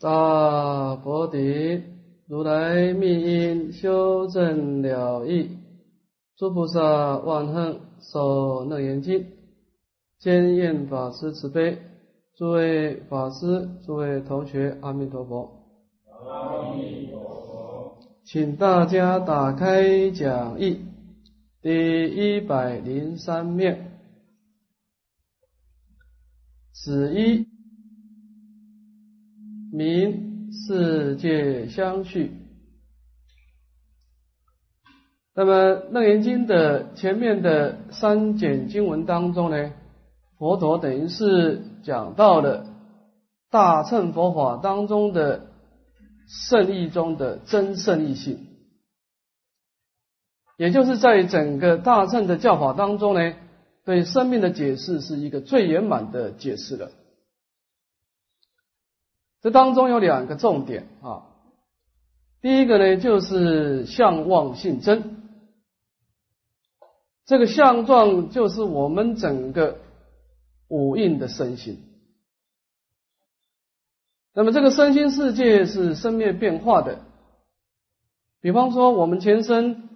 大佛顶，如来密因修正了义，诸菩萨万恨受楞严经，坚愿法师慈悲，诸位法师、诸位同学，阿弥陀佛。阿弥陀佛，请大家打开讲义，第一百零三面，子一。名世界相续。那么《楞严经》的前面的三简经文当中呢，佛陀等于是讲到了大乘佛法当中的圣义中的真圣义性，也就是在整个大乘的教法当中呢，对生命的解释是一个最圆满的解释了。这当中有两个重点啊，第一个呢就是相望性真，这个相状就是我们整个五蕴的身心。那么这个身心世界是生灭变化的，比方说我们前身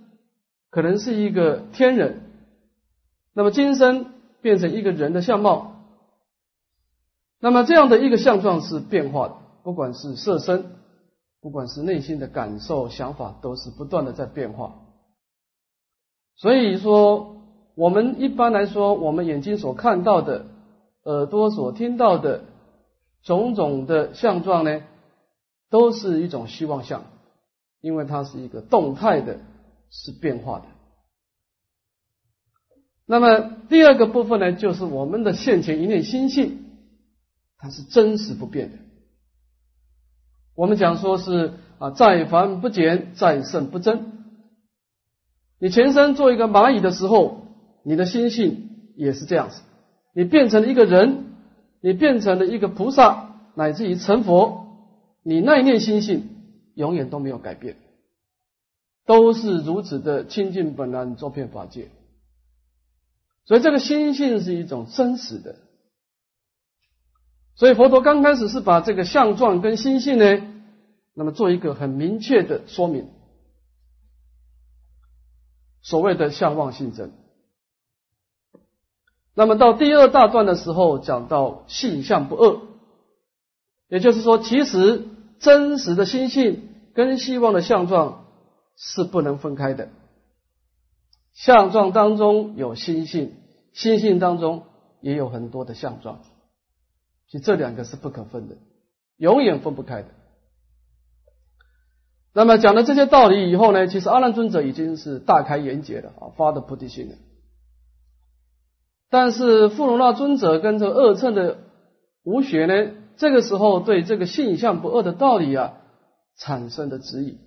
可能是一个天人，那么今生变成一个人的相貌。那么这样的一个相状是变化的，不管是色身，不管是内心的感受、想法，都是不断的在变化。所以说，我们一般来说，我们眼睛所看到的，耳朵所听到的种种的相状呢，都是一种希望相，因为它是一个动态的，是变化的。那么第二个部分呢，就是我们的现前一念心性。它是真实不变的。我们讲说是啊，在凡不减，在圣不增。你前身做一个蚂蚁的时候，你的心性也是这样子。你变成了一个人，你变成了一个菩萨，乃至于成佛，你那一念心性永远都没有改变，都是如此的清净本然，周遍法界。所以这个心性是一种真实的。所以佛陀刚开始是把这个相状跟心性呢，那么做一个很明确的说明，所谓的相望性真。那么到第二大段的时候，讲到性相不二，也就是说，其实真实的心性跟希望的相状是不能分开的，相状当中有心性，心性当中也有很多的相状。其实这两个是不可分的，永远分不开的。那么讲了这些道理以后呢，其实阿难尊者已经是大开眼界了啊，发的菩提心了。但是富罗那尊者跟这二乘的无学呢，这个时候对这个性相不二的道理啊，产生的质疑。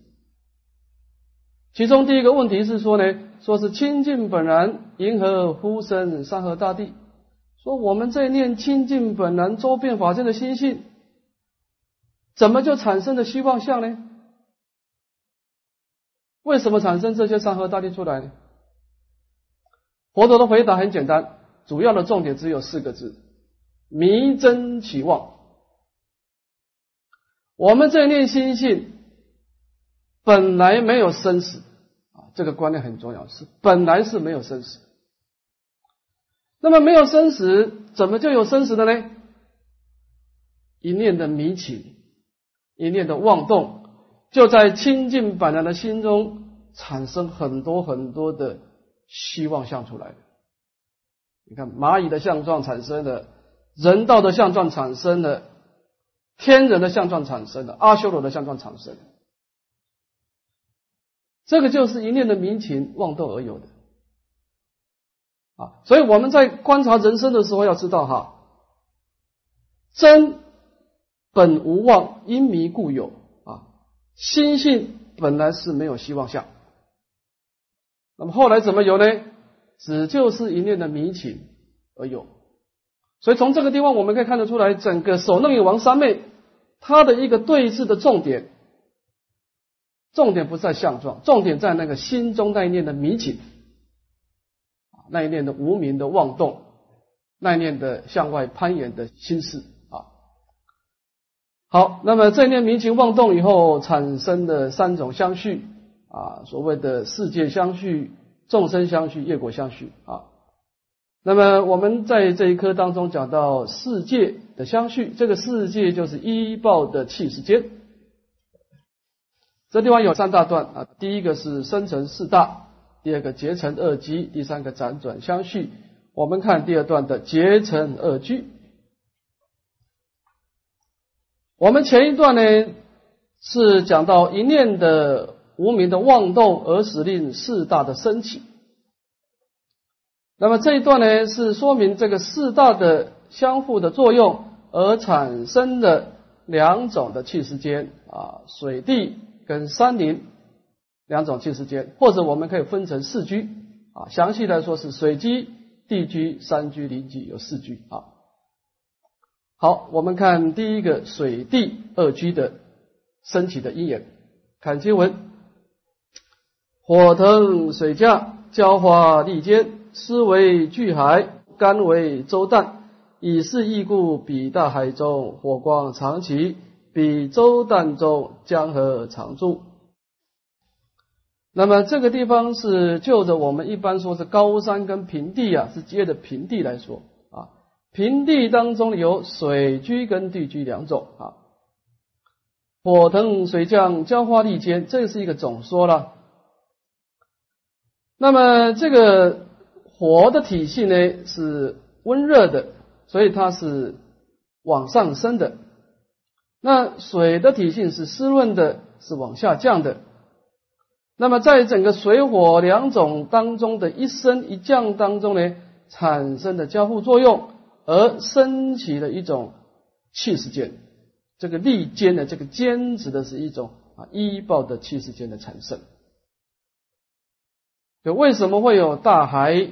其中第一个问题是说呢，说是清净本然，银河呼声山河大地。说我们在念清净本然周遍法界的心性，怎么就产生了虚妄相呢？为什么产生这些山河大地出来呢？佛陀的回答很简单，主要的重点只有四个字：迷真起妄。我们在念心性本来没有生死啊，这个观念很重要，是本来是没有生死。那么没有生死，怎么就有生死的呢？一念的迷情，一念的妄动，就在清净本来的心中产生很多很多的希望相出来。你看蚂蚁的相状产生了，人道的相状产生了，天人的相状产生了，阿修罗的相状产生了。这个就是一念的迷情妄动而有的。啊，所以我们在观察人生的时候，要知道哈，真本无妄，因迷故有啊。心性本来是没有希望相，那么后来怎么有呢？只就是一念的迷情而有。所以从这个地方我们可以看得出来，整个首楞王三昧，他的一个对峙的重点，重点不在相状，重点在那个心中那一念的迷情。那一念的无名的妄动，那一念的向外攀岩的心事啊。好，那么这一念迷情妄动以后产生的三种相续啊，所谓的世界相续、众生相续、业果相续啊。那么我们在这一课当中讲到世界的相续，这个世界就是依报的气时间。这地方有三大段啊，第一个是生成四大，第二个结成二机，第三个辗转相续。我们看第二段的结成二居。我们前一段呢是讲到一念的无名的妄动而使令四大的升起。那么这一段呢，是说明这个四大的相互的作用而产生的两种的气时间啊，水地跟山林两种气时间，或者我们可以分成四居啊，详细来说是水居、地居、山居、林居有四居啊。好，我们看第一个水地二居的升起的因缘，看经文：火腾水降，浇花利坚。思为巨海，甘为周旦，以是异故，彼大海中火光长起，彼周旦中江河常住。那么这个地方是就着我们一般说是高山跟平地啊，是接的平地来说啊，平地当中有水居跟地居两种啊。火腾水降，浇花利坚，这是一个总说了。那么这个。火的体系呢是温热的，所以它是往上升的。那水的体性是湿润的，是往下降的。那么在整个水火两种当中的一升一降当中呢，产生的交互作用而升起的一种气势间，这个力间的这个间指的是一种啊依报的气势间的产生。就为什么会有大海？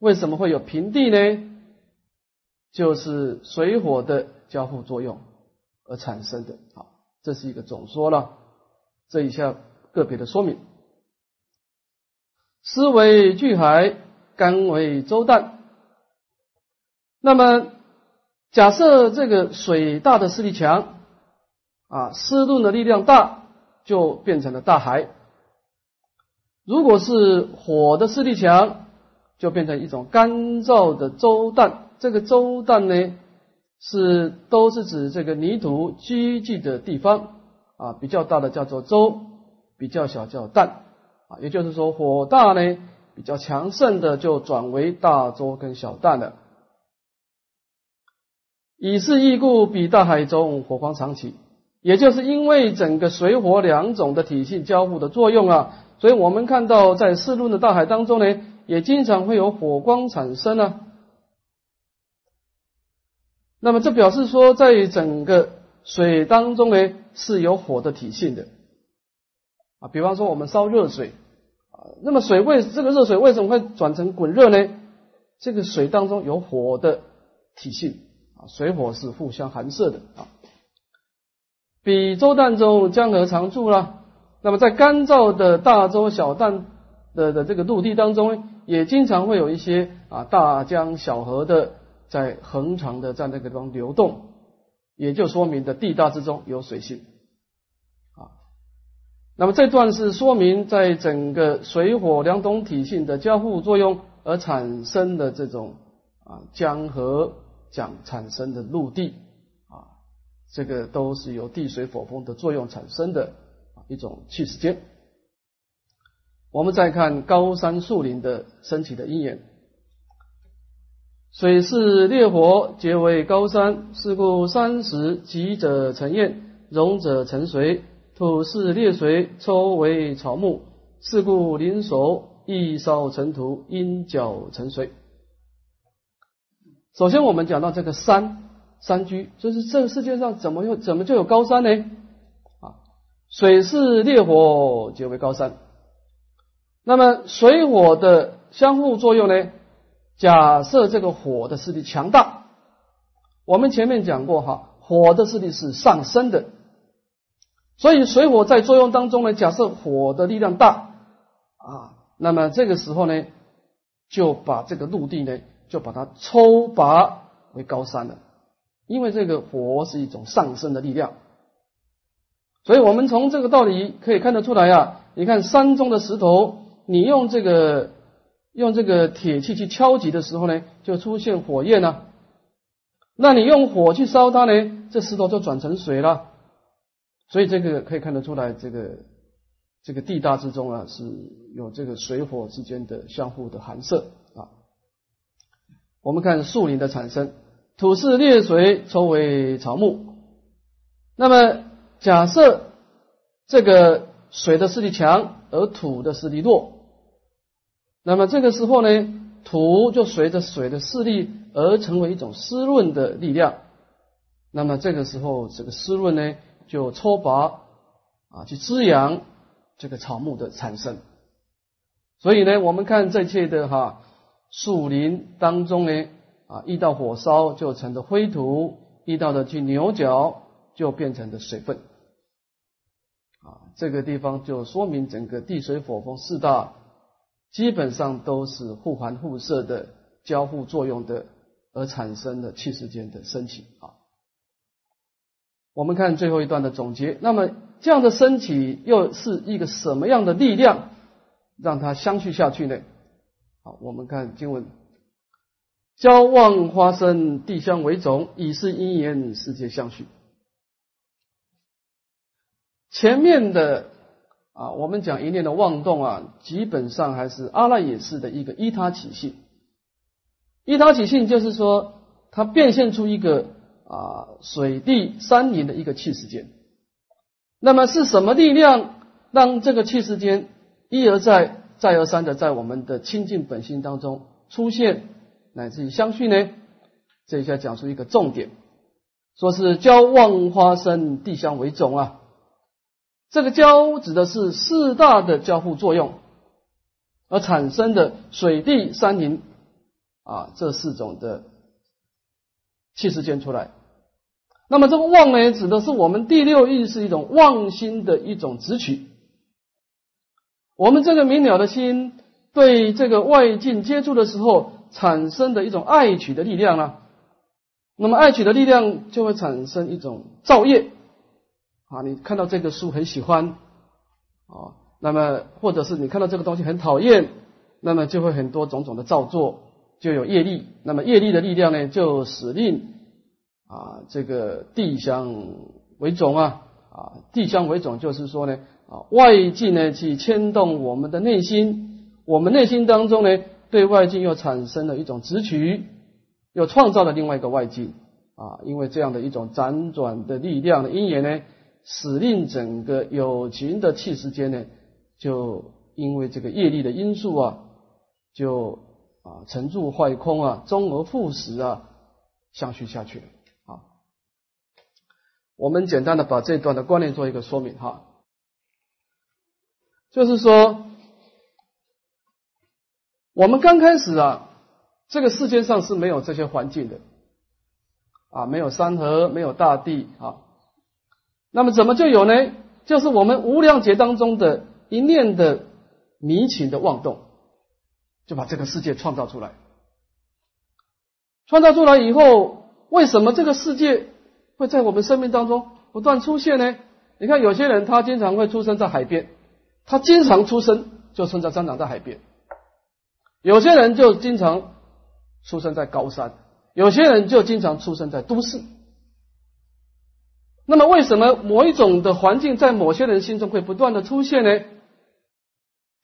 为什么会有平地呢？就是水火的交互作用而产生的。好，这是一个总说了。这一下个别的说明。湿为巨海，干为周旦。那么，假设这个水大的势力强，啊，湿润的力量大，就变成了大海。如果是火的势力强，就变成一种干燥的周旦，这个周旦呢是都是指这个泥土积聚的地方啊，比较大的叫做周，比较小叫旦也就是说火大呢比较强盛的就转为大周跟小旦了。以是异故，比大海中火光长起，也就是因为整个水火两种的体系交互的作用啊，所以我们看到在四路的大海当中呢。也经常会有火光产生啊。那么这表示说，在整个水当中呢是有火的体性的啊。比方说我们烧热水啊，那么水为这个热水为什么会转成滚热呢？这个水当中有火的体性啊，水火是互相含摄的啊。比周旦中江河常住了，那么在干燥的大洲小旦的的这个陆地当中。也经常会有一些啊大江小河的在恒长的在那个地方流动，也就说明的地大之中有水性。那么这段是说明在整个水火两种体性的交互作用而产生的这种啊江河讲产生的陆地啊，这个都是由地水火风的作用产生的一种气时间。我们再看高山树林的升起的因缘，水是烈火，皆为高山。是故山石积者成焰，溶者成水。土是烈水，抽为草木。是故林熟，易烧成土，因角成水。首先，我们讲到这个山山居，就是这个世界上怎么又怎么就有高山呢？啊，水是烈火，皆为高山。那么水火的相互作用呢？假设这个火的势力强大，我们前面讲过哈，火的势力是上升的，所以水火在作用当中呢，假设火的力量大啊，那么这个时候呢，就把这个陆地呢，就把它抽拔为高山了，因为这个火是一种上升的力量所以我们从这个道理可以看得出来呀。你看山中的石头，你用这个用这个铁器去敲击的时候呢，就出现火焰了。那你用火去烧它呢，这石头就转成水了。所以这个可以看得出来，这个这个地大之中啊，是有这个水火之间的相互的含摄啊。我们看树林的产生，土是裂水抽为草木。那么假设这个水的势力强，而土的势力弱，那么这个时候呢，土就随着水的势力而成为一种湿润的力量。那么这个时候，这个湿润呢？就抽拔啊，去滋养这个草木的产生。所以呢，我们看这切的哈树林当中呢，啊，遇到火烧就成的灰土，遇到的去牛角就变成的水分。啊，这个地方就说明整个地水火风四大基本上都是互环互摄的交互作用的而产生的气势间的升起啊。我们看最后一段的总结。那么这样的身体又是一个什么样的力量，让它相续下去呢？好，我们看经文：交旺花生，地相为种，以是因缘，世界相续。前面的啊，我们讲一念的妄动啊，基本上还是阿赖耶识的一个依他起性。依他起性就是说，它变现出一个。啊，水地山林的一个气势间，那么是什么力量让这个气势间一而再、再而三的在我们的清净本心当中出现，乃至于相续呢？这一下讲出一个重点，说是交旺花生地相为种啊。这个交指的是四大的交互作用而产生的水地山林啊这四种的气势间出来。那么这个妄呢，指的是我们第六意是一种妄心的一种直取。我们这个明了的心对这个外境接触的时候产生的一种爱取的力量呢，那么爱取的力量就会产生一种造业啊。你看到这个书很喜欢啊，那么或者是你看到这个东西很讨厌，那么就会很多种种的造作，就有业力。那么业力的力量呢，就使令。啊，这个地相为种啊，啊，地相为种，就是说呢，啊，外境呢去牵动我们的内心，我们内心当中呢，对外境又产生了一种直取，又创造了另外一个外境啊，因为这样的一种辗转的力量的因缘呢，使令整个有情的气时间呢，就因为这个业力的因素啊，就啊沉住坏空啊，终而复始啊，相续下去。我们简单的把这段的观念做一个说明哈，就是说，我们刚开始啊，这个世界上是没有这些环境的，啊，没有山河，没有大地啊，那么怎么就有呢？就是我们无量劫当中的一念的迷情的妄动，就把这个世界创造出来。创造出来以后，为什么这个世界？会在我们生命当中不断出现呢？你看，有些人他经常会出生在海边，他经常出生就生在生长在海边；有些人就经常出生在高山，有些人就经常出生在都市。那么，为什么某一种的环境在某些人心中会不断的出现呢？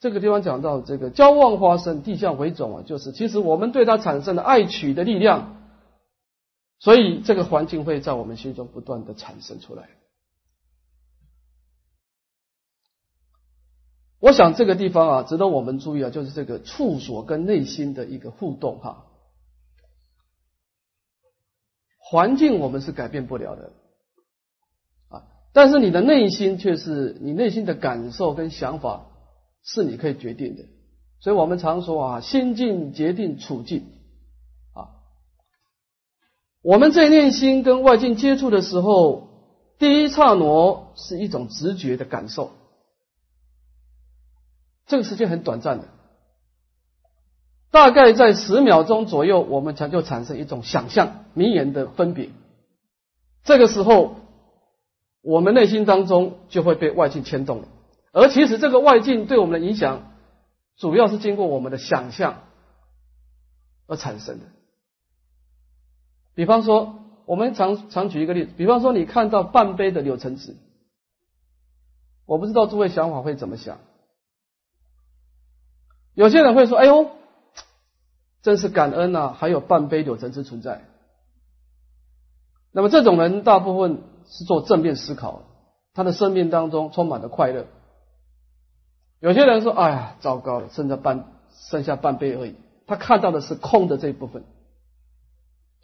这个地方讲到这个交旺花生地相为种啊，就是其实我们对它产生的爱取的力量。所以，这个环境会在我们心中不断的产生出来。我想这个地方啊，值得我们注意啊，就是这个处所跟内心的一个互动哈。环境我们是改变不了的啊，但是你的内心却是你内心的感受跟想法是你可以决定的。所以我们常说啊，心境决定处境。我们在内心跟外境接触的时候，第一刹那是一种直觉的感受，这个时间很短暂的，大概在十秒钟左右，我们才就产生一种想象、名言的分别。这个时候，我们内心当中就会被外境牵动了。而其实这个外境对我们的影响，主要是经过我们的想象而产生的。比方说，我们常常举一个例子，比方说你看到半杯的柳橙汁，我不知道诸位想法会怎么想。有些人会说：“哎呦，真是感恩呐，还有半杯柳橙汁存在。”那么这种人大部分是做正面思考，他的生命当中充满了快乐。有些人说：“哎呀，糟糕了，剩下半剩下半杯而已。”他看到的是空的这一部分，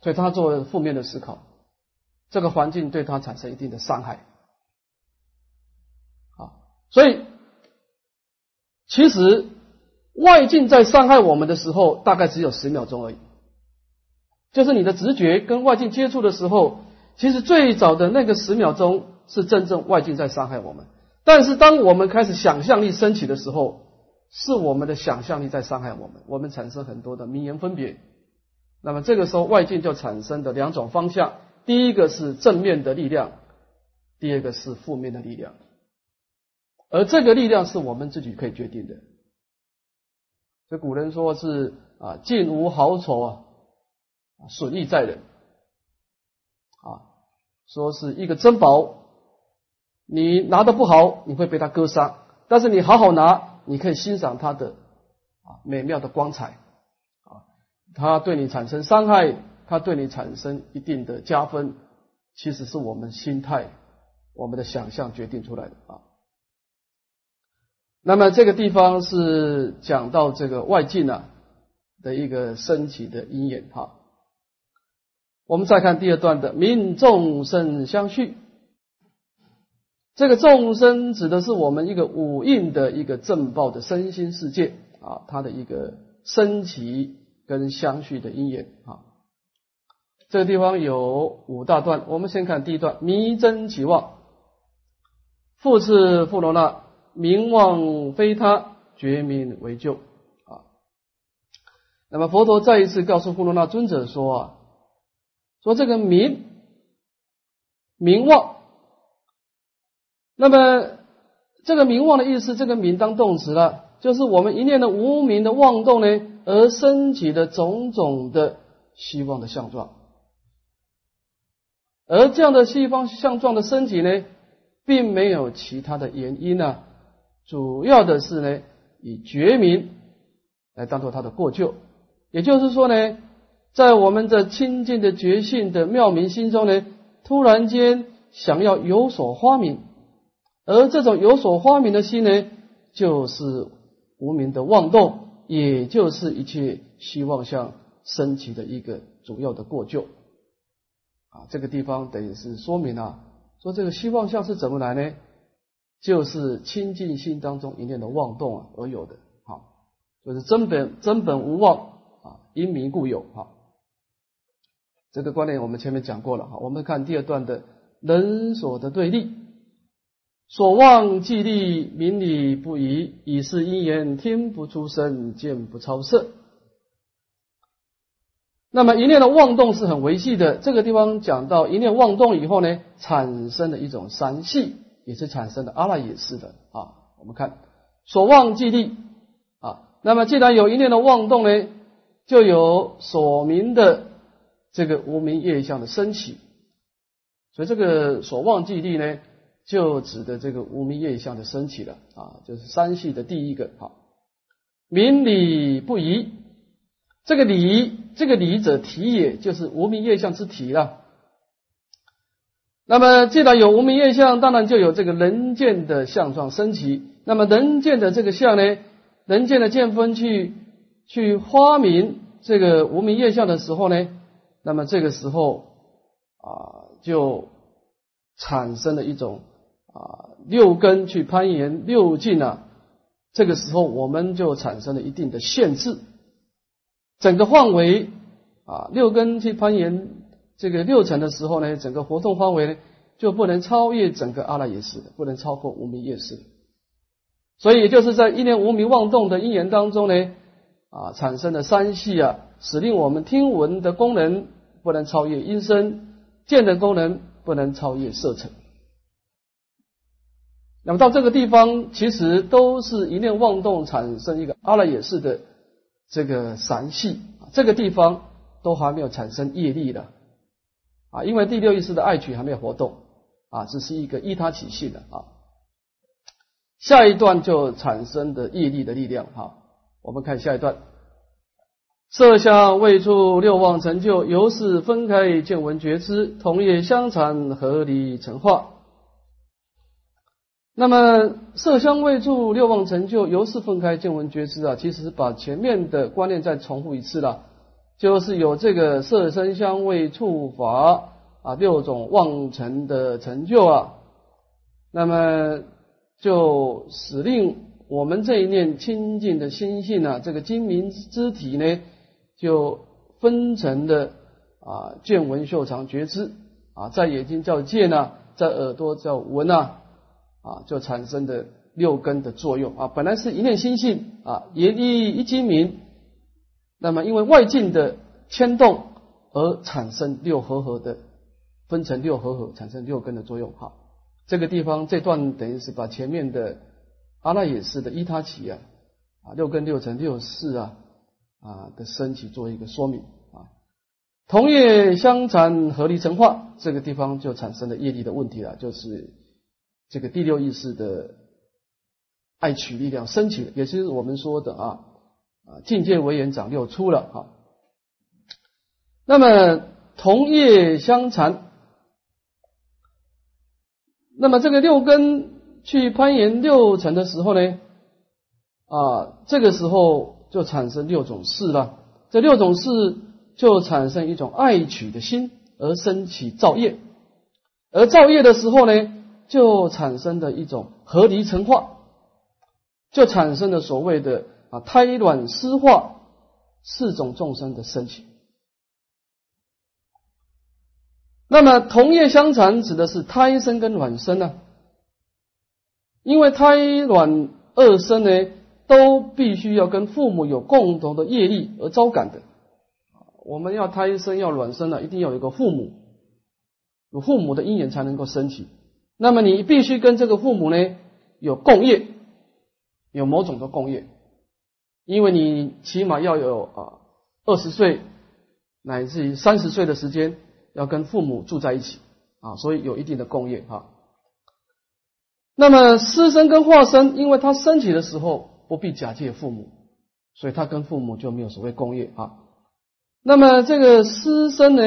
所以他做负面的思考，这个环境对他产生一定的伤害。啊，所以其实外境在伤害我们的时候，大概只有十秒钟而已。就是你的直觉跟外境接触的时候，其实最早的那个十秒钟是真正外境在伤害我们。但是，当我们开始想象力升起的时候，是我们的想象力在伤害我们，我们产生很多的名言分别。那么，这个时候外境就产生的两种方向：第一个是正面的力量，第二个是负面的力量。而这个力量是我们自己可以决定的。这古人说是啊，境无好丑啊，损益在人啊，说是一个珍宝。你拿的不好，你会被它割伤；但是你好好拿，你可以欣赏它的啊美妙的光彩。它对你产生伤害，它对你产生一定的加分，其实是我们心态、我们的想象决定出来的啊。那么这个地方是讲到这个外境啊的一个升起的因缘哈。我们再看第二段的“民众生相续”。这个众生指的是我们一个五蕴的一个正报的身心世界啊，它的一个升起跟相续的因缘啊。这个地方有五大段，我们先看第一段：迷真起妄，复次富罗那，名望非他，觉名为救啊。那么佛陀再一次告诉富罗那尊者说啊，说这个名名望。那么，这个名望的意思，这个名当动词了，就是我们一念的无名的妄动呢，而升起的种种的希望的相状。而这样的西方相状的升起呢，并没有其他的原因呢，主要的是呢，以觉明来当做他的过救。也就是说呢，在我们这清净的觉性的妙明心中呢，突然间想要有所发明。而这种有所发明的心呢，就是无名的妄动，也就是一切希望相升起的一个主要的过救。啊，这个地方等于是说明了，说这个希望相是怎么来呢？就是清净心当中一念的妄动啊而有的。好，就是真本真本无妄啊，因名故有。哈，这个观念我们前面讲过了。哈，我们看第二段的人所的对立。所望既立，名理不移，以是因缘，听不出声，见不超色。那么一念的妄动是很维系的。这个地方讲到一念妄动以后呢，产生的一种三系，也是产生的阿赖耶识的啊。我们看所望既立啊，那么既然有一念的妄动呢，就有所明的这个无明业相的升起。所以这个所望既立呢。就指的这个无名业相的升起了啊，就是三系的第一个啊，明理不疑，这个理，这个理者体也，就是无名业相之体了。那么既然有无名业相，当然就有这个人见的相状升起。那么人见的这个相呢，人见的见分去去发明这个无名业相的时候呢，那么这个时候啊，就产生了一种。啊，六根去攀岩六境啊，这个时候我们就产生了一定的限制，整个范围啊，六根去攀岩这个六层的时候呢，整个活动范围呢就不能超越整个阿赖耶识，不能超过无明业识。所以也就是在一念无明妄动的因缘当中呢，啊，产生的三系啊，使令我们听闻的功能不能超越音声，见的功能不能超越色尘。那么到这个地方，其实都是一念妄动产生一个阿赖耶识的这个散系，这个地方都还没有产生业力的啊，因为第六意识的爱取还没有活动啊，只是一个依他起性的啊。下一段就产生的业力的力量哈，我们看下一段，色相未处六妄成就，由是分开见闻觉知，同业相残合离成化。那么色香味触六望成就，由是分开见闻觉知啊，其实把前面的观念再重复一次了，就是有这个色声香味触法啊六种望成的成就啊，那么就使令我们这一念清净的心性啊，这个精明之体呢，就分成的啊见闻嗅尝觉知啊，在眼睛叫见呐，在耳朵叫闻呐。啊，就产生的六根的作用啊，本来是一念心性啊，一一一精明，那么因为外境的牵动而产生六合合的，分成六合合，产生六根的作用。好，这个地方这段等于是把前面的阿赖耶识的依他起啊，啊六根六尘六识啊啊的升起做一个说明啊，同业相残合离成化，这个地方就产生了业力的问题了，就是。这个第六意识的爱取力量升起，也是我们说的啊啊境界为眼长六出了啊。那么同业相残，那么这个六根去攀岩六层的时候呢啊，这个时候就产生六种事了。这六种事就产生一种爱取的心，而升起造业，而造业的时候呢。就产生的一种合离成化，就产生了所谓的啊胎卵湿化四种众生的升起。那么同业相残指的是胎生跟卵生呢？因为胎卵二生呢，都必须要跟父母有共同的业力而招感的。我们要胎生要卵生呢，一定要有个父母，有父母的因缘才能够升起。那么你必须跟这个父母呢有共业，有某种的共业，因为你起码要有啊二十岁乃至于三十岁的时间要跟父母住在一起啊，所以有一定的共业哈。那么师生跟化身，因为他升起的时候不必假借父母，所以他跟父母就没有所谓共业啊。那么这个师生呢，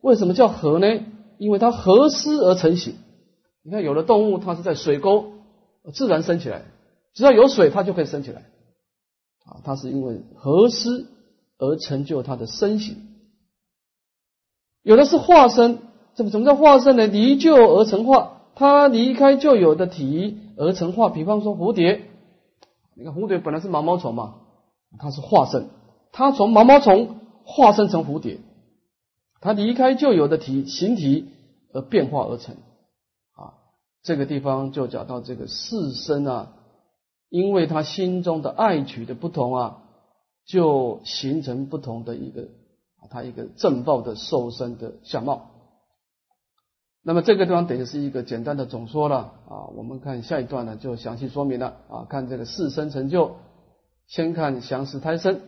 为什么叫合呢？因为他合师而成形。你看，有的动物它是在水沟自然升起来，只要有水，它就可以升起来。啊，它是因为合湿而成就它的身形。有的是化身，怎么怎么叫化身呢？离旧而成化，它离开旧有的体而成化。比方说蝴蝶，你看蝴蝶本来是毛毛虫嘛，它是化身，它从毛毛虫化身成蝴蝶，它离开旧有的体形体而变化而成。这个地方就讲到这个四身啊，因为他心中的爱取的不同啊，就形成不同的一个，他一个正报的受身的相貌。那么这个地方等于是一个简单的总说了啊，我们看下一段呢就详细说明了啊，看这个四身成就，先看详实胎生，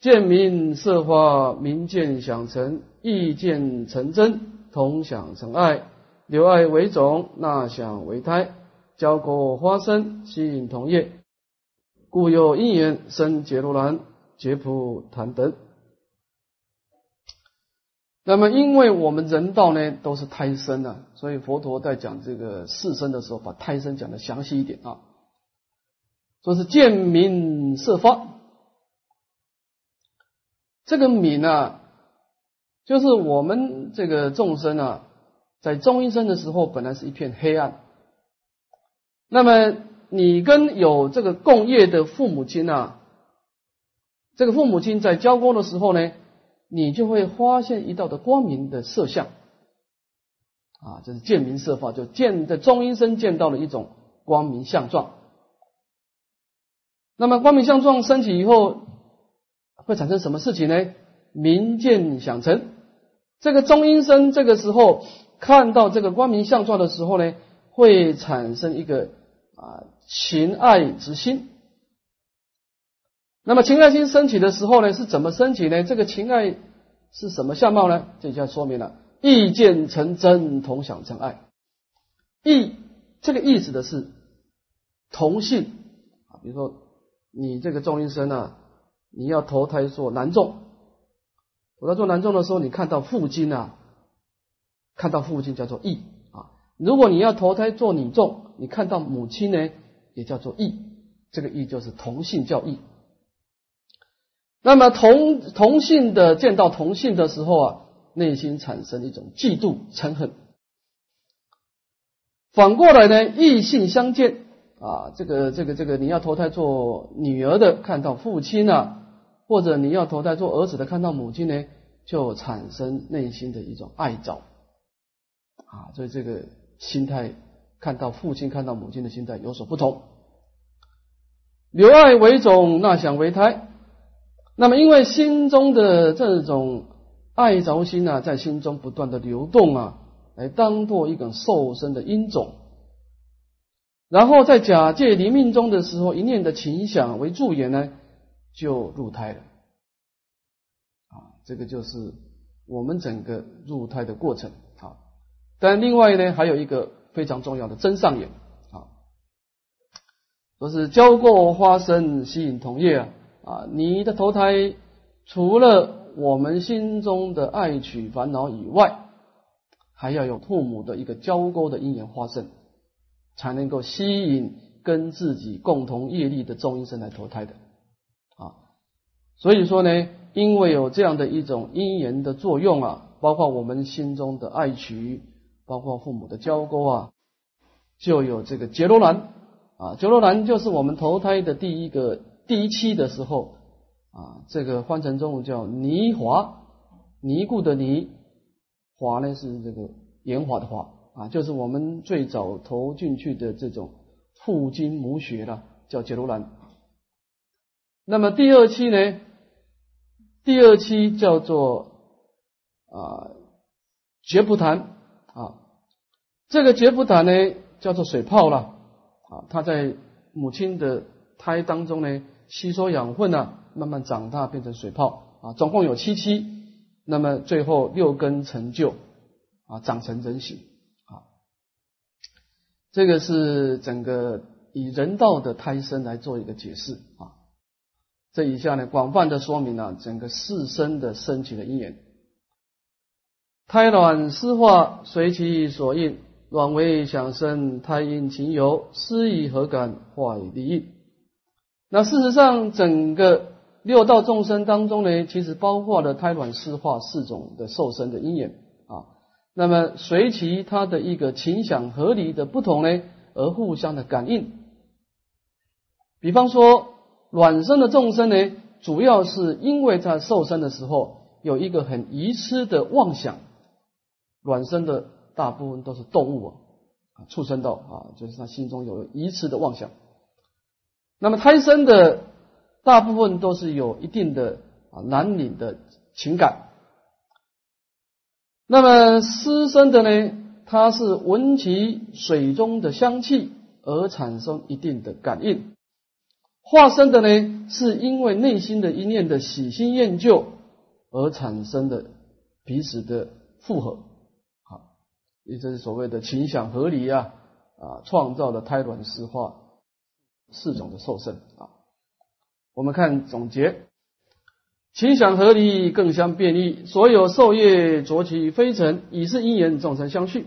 见明色化，明见想成，意见成真，同享成爱。留爱为种，纳想为胎，交果花生，吸引同业，故有因缘生结如兰、结普檀等。那么，因为我们人道呢都是胎生啊，所以佛陀在讲这个四生的时候，把胎生讲的详细一点啊，说是见明色发，这个明啊，就是我们这个众生啊。在中阴身的时候，本来是一片黑暗。那么你跟有这个共业的父母亲啊，这个父母亲在交光的时候呢，你就会发现一道的光明的色相啊，这是见明色法，就见在中阴身见到了一种光明相状。那么光明相状升起以后，会产生什么事情呢？明见想成，这个中阴身这个时候。看到这个光明相状的时候呢，会产生一个啊情爱之心。那么情爱心升起的时候呢，是怎么升起呢？这个情爱是什么相貌呢？这下说明了，意见成真，同享成爱。意这个意指的是同性啊，比如说你这个众阴身啊，你要投胎做男众，我在做男众的时候，你看到父亲啊，看到父亲叫做义啊。如果你要投胎做女众，你看到母亲呢，也叫做义，这个义就是同性叫义。那么同同性的见到同性的时候啊，内心产生一种嫉妒嗔恨。反过来呢，异性相见啊，这个这个这个，你要投胎做女儿的，看到父亲啊，或者你要投胎做儿子的，看到母亲呢，就产生内心的一种爱着啊，所以这个心态看到父亲看到母亲的心态有所不同。留爱为种，纳想为胎。那么，因为心中的这种爱着心啊，在心中不断的流动啊，来当做一种受生的因种，然后在假借临命中的时候，一念的情想为助缘呢，就入胎了。啊，这个就是我们整个入胎的过程。但另外呢，还有一个非常重要的真上缘啊，说是交过花生，吸引同业啊。啊，你的投胎除了我们心中的爱取烦恼以外，还要有父母的一个交勾的因缘发生，才能够吸引跟自己共同业力的众生来投胎的啊。所以说呢，因为有这样的一种因缘的作用啊，包括我们心中的爱取，包括父母的交勾啊，就有这个杰罗兰啊，杰罗兰就是我们投胎的第一个。第一期的时候啊，这个换成中文叫泥华，尼固的泥，华呢是这个炎华的华啊，就是我们最早投进去的这种父精母血了，叫杰罗兰。那么第二期呢，第二期叫做啊杰普坦啊，这个杰夫坦呢叫做水泡了啊，它在母亲的胎当中呢。吸收养分呢，慢慢长大变成水泡啊，总共有七期，那么最后六根成就啊，长成人形啊，这个是整个以人道的胎生来做一个解释啊。这以下呢，广泛的说明了整个四生的升起的因缘。胎卵湿化随其所应，卵为想生，胎因情由，施以何感，化以利益。那事实上，整个六道众生当中呢，其实包括了胎卵湿化四种的受生的因缘啊。那么随其他的一个情想合离的不同呢，而互相的感应。比方说，卵生的众生呢，主要是因为在受生的时候有一个很愚痴的妄想。卵生的大部分都是动物啊，畜生道啊，就是他心中有愚痴的妄想。那么胎生的大部分都是有一定的啊男女的情感，那么湿生的呢，它是闻其水中的香气而产生一定的感应；化生的呢，是因为内心的一念的喜新厌旧而产生的彼此的复合，也就是所谓的情想合离啊啊，创造的胎卵湿化。四种的受生啊，我们看总结，情想合离，更相便利。所有受业浊其非尘，已是因缘众生相续。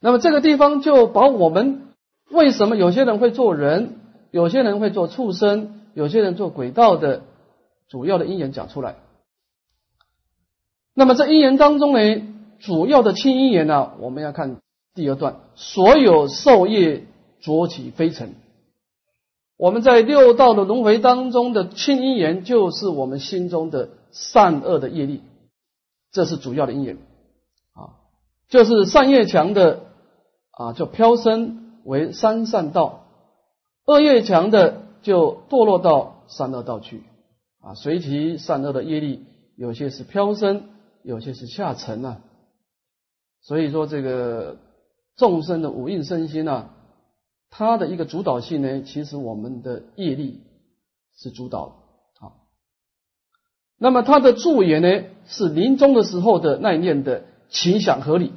那么这个地方就把我们为什么有些人会做人，有些人会做畜生，有些人做鬼道的主要的因缘讲出来。那么这因缘当中呢，主要的亲因缘呢，我们要看第二段，所有受业。浊起飞尘，我们在六道的轮回当中的亲因缘，就是我们心中的善恶的业力，这是主要的因缘啊，就是善业强的啊，就飘升为三善道；恶业强的就堕落到三恶道去啊。随其善恶的业力，有些是飘升，有些是下沉啊。所以说这个。众生的五蕴身心啊，它的一个主导性呢，其实我们的业力是主导的。好，那么它的助言呢，是临终的时候的那一念的情想合理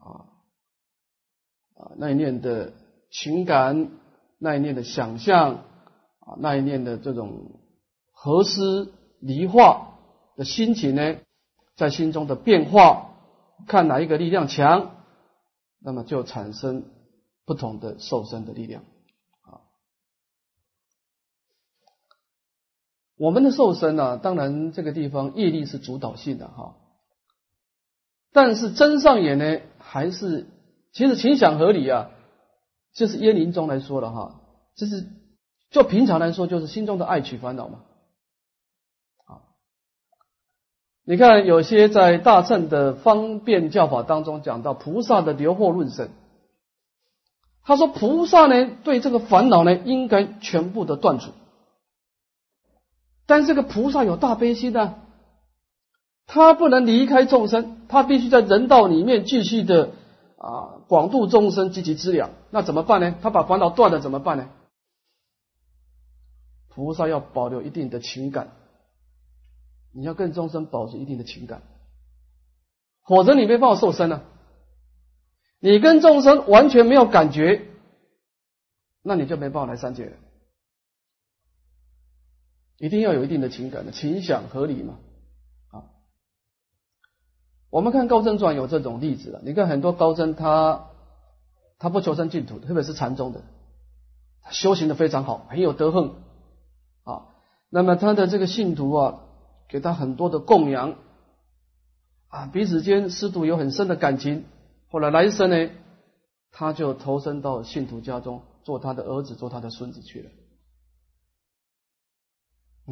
啊啊，那一念的情感，那一念的想象啊，那一念的这种合思离化的心情呢，在心中的变化，看哪一个力量强。那么就产生不同的受身的力量啊。我们的受身呢，当然这个地方业力是主导性的哈，但是真上眼呢，还是其实情想合理啊，就是耶灵中来说了哈，就是就平常来说，就是心中的爱取烦恼嘛。你看，有些在大乘的方便教法当中讲到菩萨的流惑论生，他说菩萨呢对这个烦恼呢应该全部的断除，但这个菩萨有大悲心的，他不能离开众生，他必须在人道里面继续的啊广度众生积极资粮，那怎么办呢？他把烦恼断了怎么办呢？菩萨要保留一定的情感。你要跟众生保持一定的情感，否则你没办法受身啊。你跟众生完全没有感觉，那你就没办法来三界了。一定要有一定的情感的情想合理嘛。啊，我们看高僧传有这种例子了。你看很多高僧他他不求生净土，特别是禅宗的，他修行的非常好，很有德行啊。那么他的这个信徒啊。给他很多的供养啊，彼此间师徒有很深的感情。后来来生呢，他就投身到信徒家中，做他的儿子，做他的孙子去了。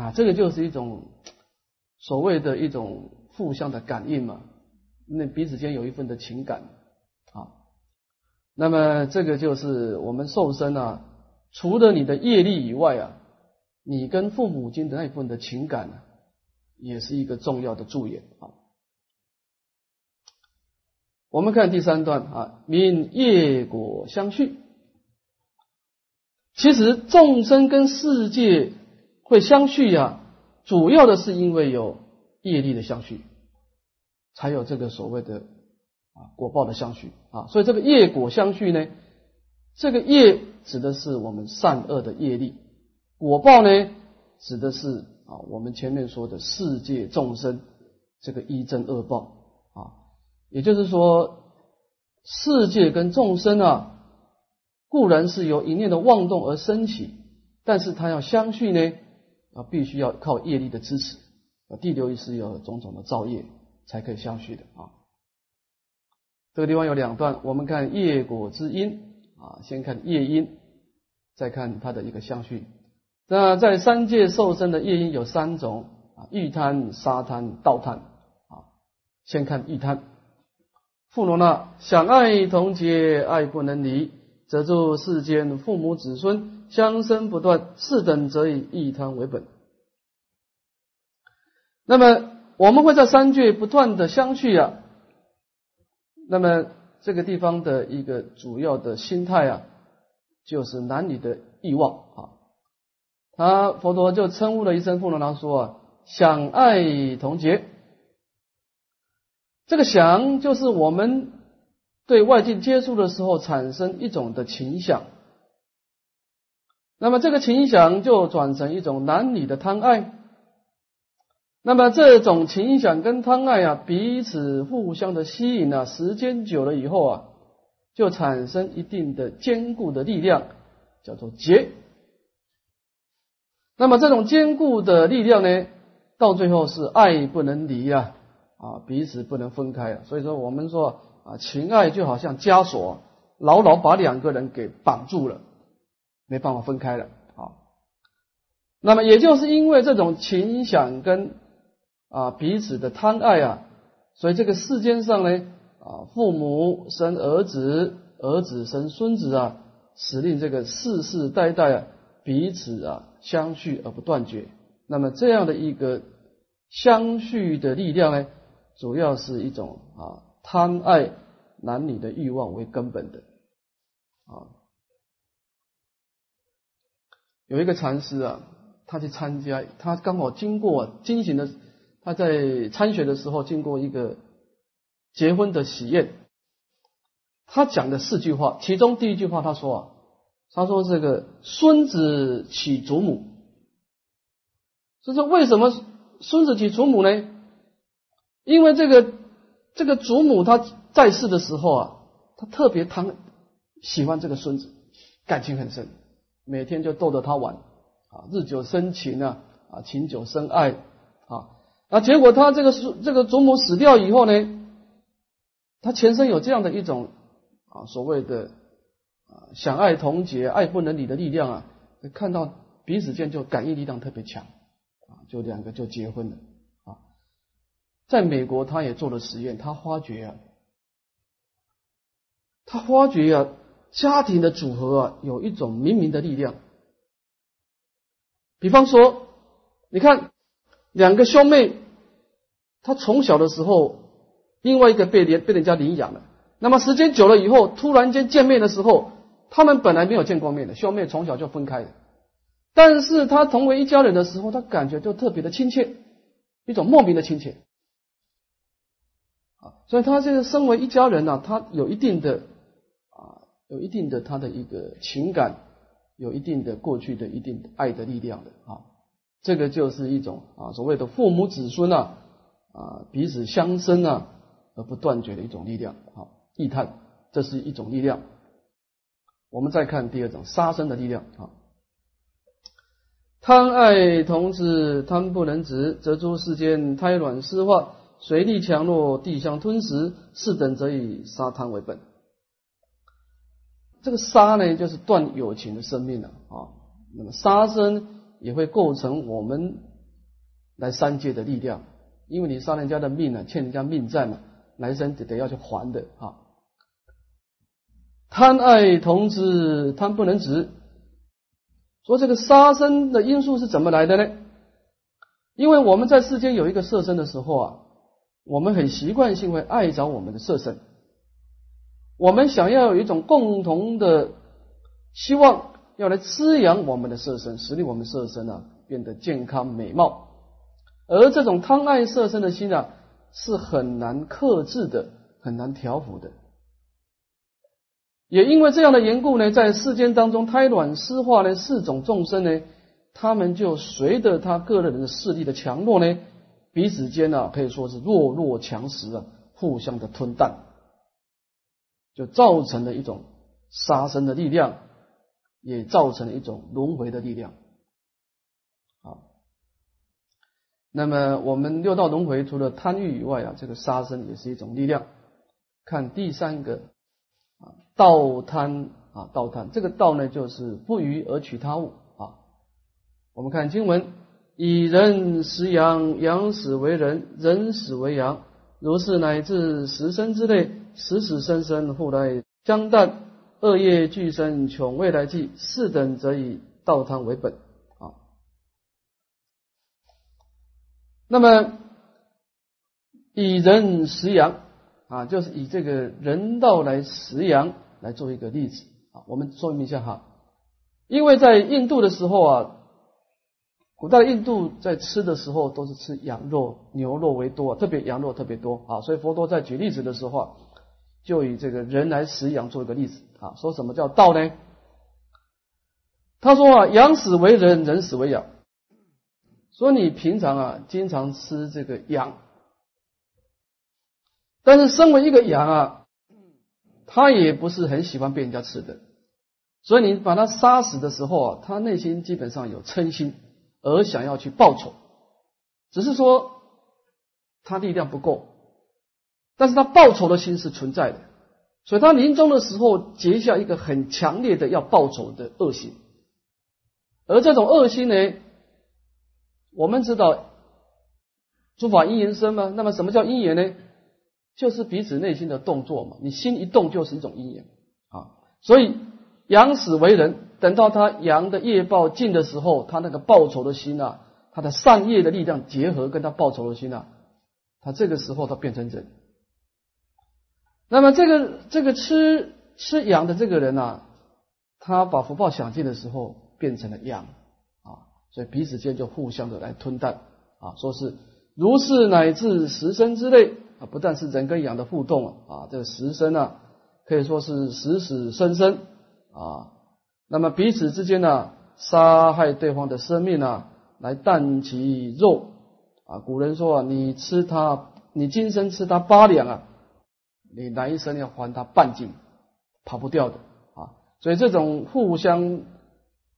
啊，这个就是一种所谓的一种互相的感应嘛，那彼此间有一份的情感啊。那么这个就是我们受身啊，除了你的业力以外啊，你跟父母亲的那一份的情感呢。也是一个重要的助言啊。我们看第三段啊，名业果相续。其实众生跟世界会相续呀，主要的是因为有业力的相续，才有这个所谓的啊果报的相续啊。所以这个业果相续呢，这个业指的是我们善恶的业力，果报呢指的是。啊，我们前面说的世界众生这个一真恶报啊，也就是说，世界跟众生啊，固然是由一念的妄动而升起，但是它要相续呢，啊，必须要靠业力的支持，啊，地流也是有种种的造业才可以相续的啊。这个地方有两段，我们看业果之因啊，先看业因，再看它的一个相续。那在三界受生的业因有三种啊，欲贪、杀贪、盗贪啊。先看欲贪，富罗那想爱同结，爱不能离，则住世间父母子孙相生不断，是等则以欲贪为本。那么我们会在三界不断的相续啊。那么这个地方的一个主要的心态啊，就是男女的欲望啊。啊，佛陀就称呼了一声富罗那说啊，想爱同结。这个想就是我们对外境接触的时候产生一种的情想，那么这个情想就转成一种男女的贪爱，那么这种情想跟贪爱啊彼此互相的吸引啊，时间久了以后啊，就产生一定的坚固的力量，叫做结。那么这种坚固的力量呢，到最后是爱不能离啊，啊彼此不能分开啊。所以说我们说啊，情爱就好像枷锁，牢牢把两个人给绑住了，没办法分开了啊。那么也就是因为这种情想跟啊彼此的贪爱啊，所以这个世间上呢啊，父母生儿子，儿子生孙子啊，使令这个世世代代啊。彼此啊相续而不断绝，那么这样的一个相续的力量呢，主要是一种啊贪爱男女的欲望为根本的啊。有一个禅师啊，他去参加，他刚好经过进行的，他在参学的时候经过一个结婚的喜宴，他讲的四句话，其中第一句话他说啊，他说这个孙子娶祖母，就是为什么孙子娶祖母呢？因为这个这个祖母她在世的时候啊，她特别疼喜欢这个孙子，感情很深，每天就逗着他玩啊，日久生情啊，啊，情久生爱啊，那结果他这个这个祖母死掉以后呢，他前身有这样的一种啊所谓的啊想爱同结、爱不能离的力量啊，看到彼此间就感应力量特别强啊，就两个就结婚了啊。在美国，他也做了实验，他发觉啊，他发觉啊，家庭的组合啊，有一种冥冥的力量。比方说，你看两个兄妹，他从小的时候，另外一个被连被人家领养了，那么时间久了以后，突然间见面的时候，他们本来没有见过面的兄妹，从小就分开的，但是他同为一家人的时候，他感觉就特别的亲切，一种莫名的亲切。啊，所以他这个身为一家人呢，他有一定的啊，有一定的他的一个情感，有一定的过去的一定爱的力量的啊，这个就是一种啊所谓的父母子孙啊啊彼此相生啊而不断绝的一种力量啊，异叹，这是一种力量。我们再看第二种杀生的力量啊，贪爱同志，贪不能止，则诸世间胎卵湿化。水力强弱，地相吞食，是等则以杀贪为本。这个杀呢，就是断友情的生命了啊。那么杀生也会构成我们来三界的力量，因为你杀人家的命呢，欠人家命债嘛，来生得得要去还的啊。贪爱同之，贪不能止。说这个杀生的因素是怎么来的呢？因为我们在世间有一个色身的时候啊。我们很习惯性会爱着我们的色身，我们想要有一种共同的希望，要来滋养我们的色身，使令我们色身啊变得健康美貌。而这种贪爱色身的心啊，是很难克制的，很难调伏的。也因为这样的缘故呢，在世间当中，胎卵湿化呢四种众生呢，他们就随着他个人的势力的强弱呢。彼此间呢，可以说是弱肉强食啊，互相的吞啖，就造成了一种杀生的力量，也造成了一种轮回的力量。好，那么我们六道轮回除了贪欲以外啊，这个杀生也是一种力量。看第三个啊，道贪啊，道贪，这个道呢，就是不愚而取他物啊。我们看经文。以人食羊，羊死为人，人死为羊，如是乃至十生之内，死死生生，复来将旦，恶业俱生，穷未来际，是等则以道贪为本啊。那么以人食羊啊，就是以这个人道来食羊来做一个例子啊。我们说明一下哈，因为在印度的时候啊。古代印度在吃的时候都是吃羊肉、牛肉为多，特别羊肉特别多啊，所以佛陀在举例子的时候啊，就以这个人来食羊做一个例子啊，说什么叫道呢？他说啊，羊死为人，人死为羊。说你平常啊经常吃这个羊，但是身为一个羊啊，他也不是很喜欢被人家吃的，所以你把他杀死的时候啊，他内心基本上有嗔心。而想要去报仇，只是说他力量不够，但是他报仇的心是存在的，所以他临终的时候结下一个很强烈的要报仇的恶心，而这种恶心呢，我们知道诸法因缘生嘛，那么什么叫因缘呢？就是彼此内心的动作嘛，你心一动就是一种因缘啊，所以养死为人。等到他阳的业报尽的时候，他那个报仇的心啊，他的善业的力量结合跟他报仇的心啊，他这个时候他变成人。那么这个这个吃吃羊的这个人啊，他把福报享尽的时候变成了羊啊，所以彼此间就互相的来吞啖啊，说是如是乃至十生之内啊，不但是人跟羊的互动啊，这个食生啊，可以说是死死生生啊，那么彼此之间呢，杀害对方的生命啊，来啖其肉啊，古人说啊，你吃它，你今生吃它八两啊。你来生要还他半斤，跑不掉的啊！所以这种互相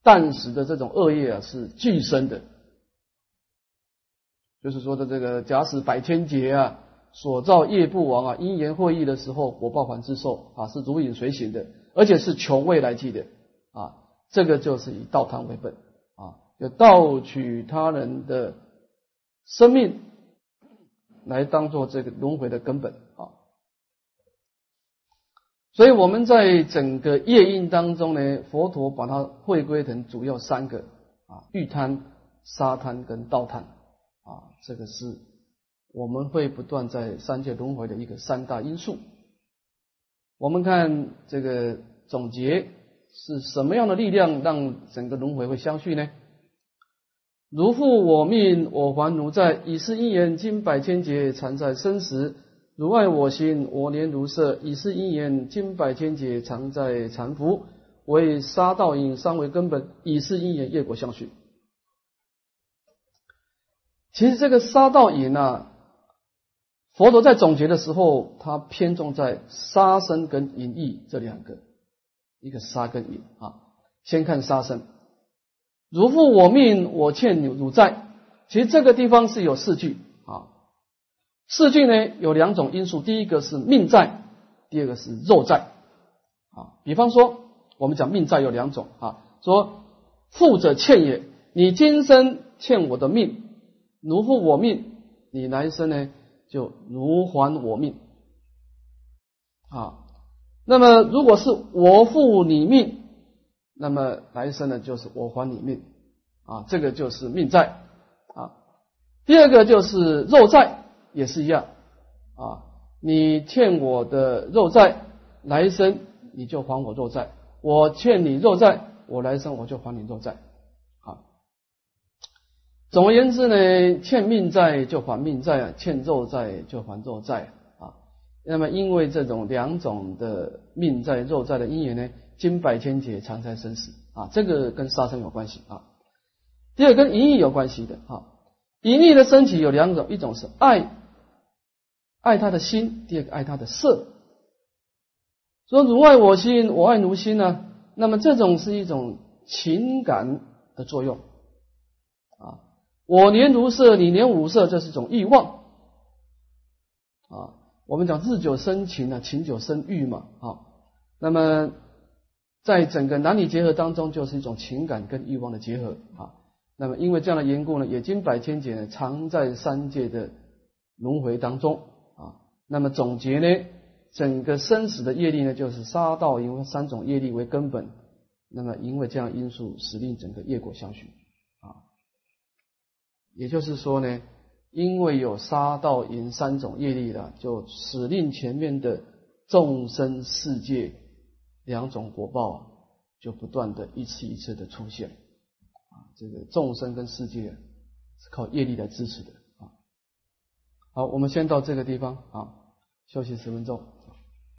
啖食的这种恶业啊，是俱生的。就是说的这个假使百千劫啊，所造业不亡啊，因缘会意的时候，果报还之受啊，是如影随形的，而且是穷未来际的啊。这个就是以道贪为本啊，就盗取他人的生命来当做这个轮回的根本啊。所以我们在整个业因当中呢，佛陀把它汇归成主要三个啊，欲贪、杀贪跟道贪啊，这个是我们会不断在三界轮回的一个三大因素。我们看这个总结是什么样的力量让整个轮回会相续呢？如负我命，我还如在，以是因缘，经百千劫，常在生死。如爱我心，我念如色，以是因缘，经百千劫，常在缠缚。为杀道因，伤为根本，以是因缘，业果相续。其实这个杀道因啊，佛陀在总结的时候，他偏重在杀生跟淫逸这两个，一个杀跟淫啊。先看杀生，如负我命，我欠汝债。其实这个地方是有四句啊。四句呢有两种因素，第一个是命债，第二个是肉债啊。比方说，我们讲命债有两种啊，说富者欠也，你今生欠我的命，奴负我命，你来生呢就如还我命啊。那么如果是我负你命，那么来生呢就是我还你命啊，这个就是命债啊。第二个就是肉债。也是一样啊，你欠我的肉债，来生你就还我肉债；我欠你肉债，我来生我就还你肉债。总而言之呢，欠命债就还命债，欠肉债就还肉债啊。那么因为这种两种的命债、肉债的因缘呢，经百千劫，常在生死啊，这个跟杀生有关系啊。第二跟淫欲有关系的啊，淫欲的升起有两种，一种是爱。爱他的心，第二个爱他的色。说如爱我心，我爱如心呢？那么这种是一种情感的作用。我年如色，你年五色，这是一种欲望啊。我们讲日久生情啊，情久生欲嘛啊。那么在整个男女结合当中，就是一种情感跟欲望的结合啊。那么因为这样的缘故呢，也经百千劫呢，常在三界的轮回当中啊。那么总结呢，整个生死的业力呢，就是杀道因三种业力为根本。那么因为这样因素，使令整个业果相续。也就是说呢，因为有杀道淫三种业力了，就使令前面的众生世界两种果报就不断的一次一次的出现啊。这个众生跟世界是靠业力来支持的啊。好，我们先到这个地方啊。休息十分钟。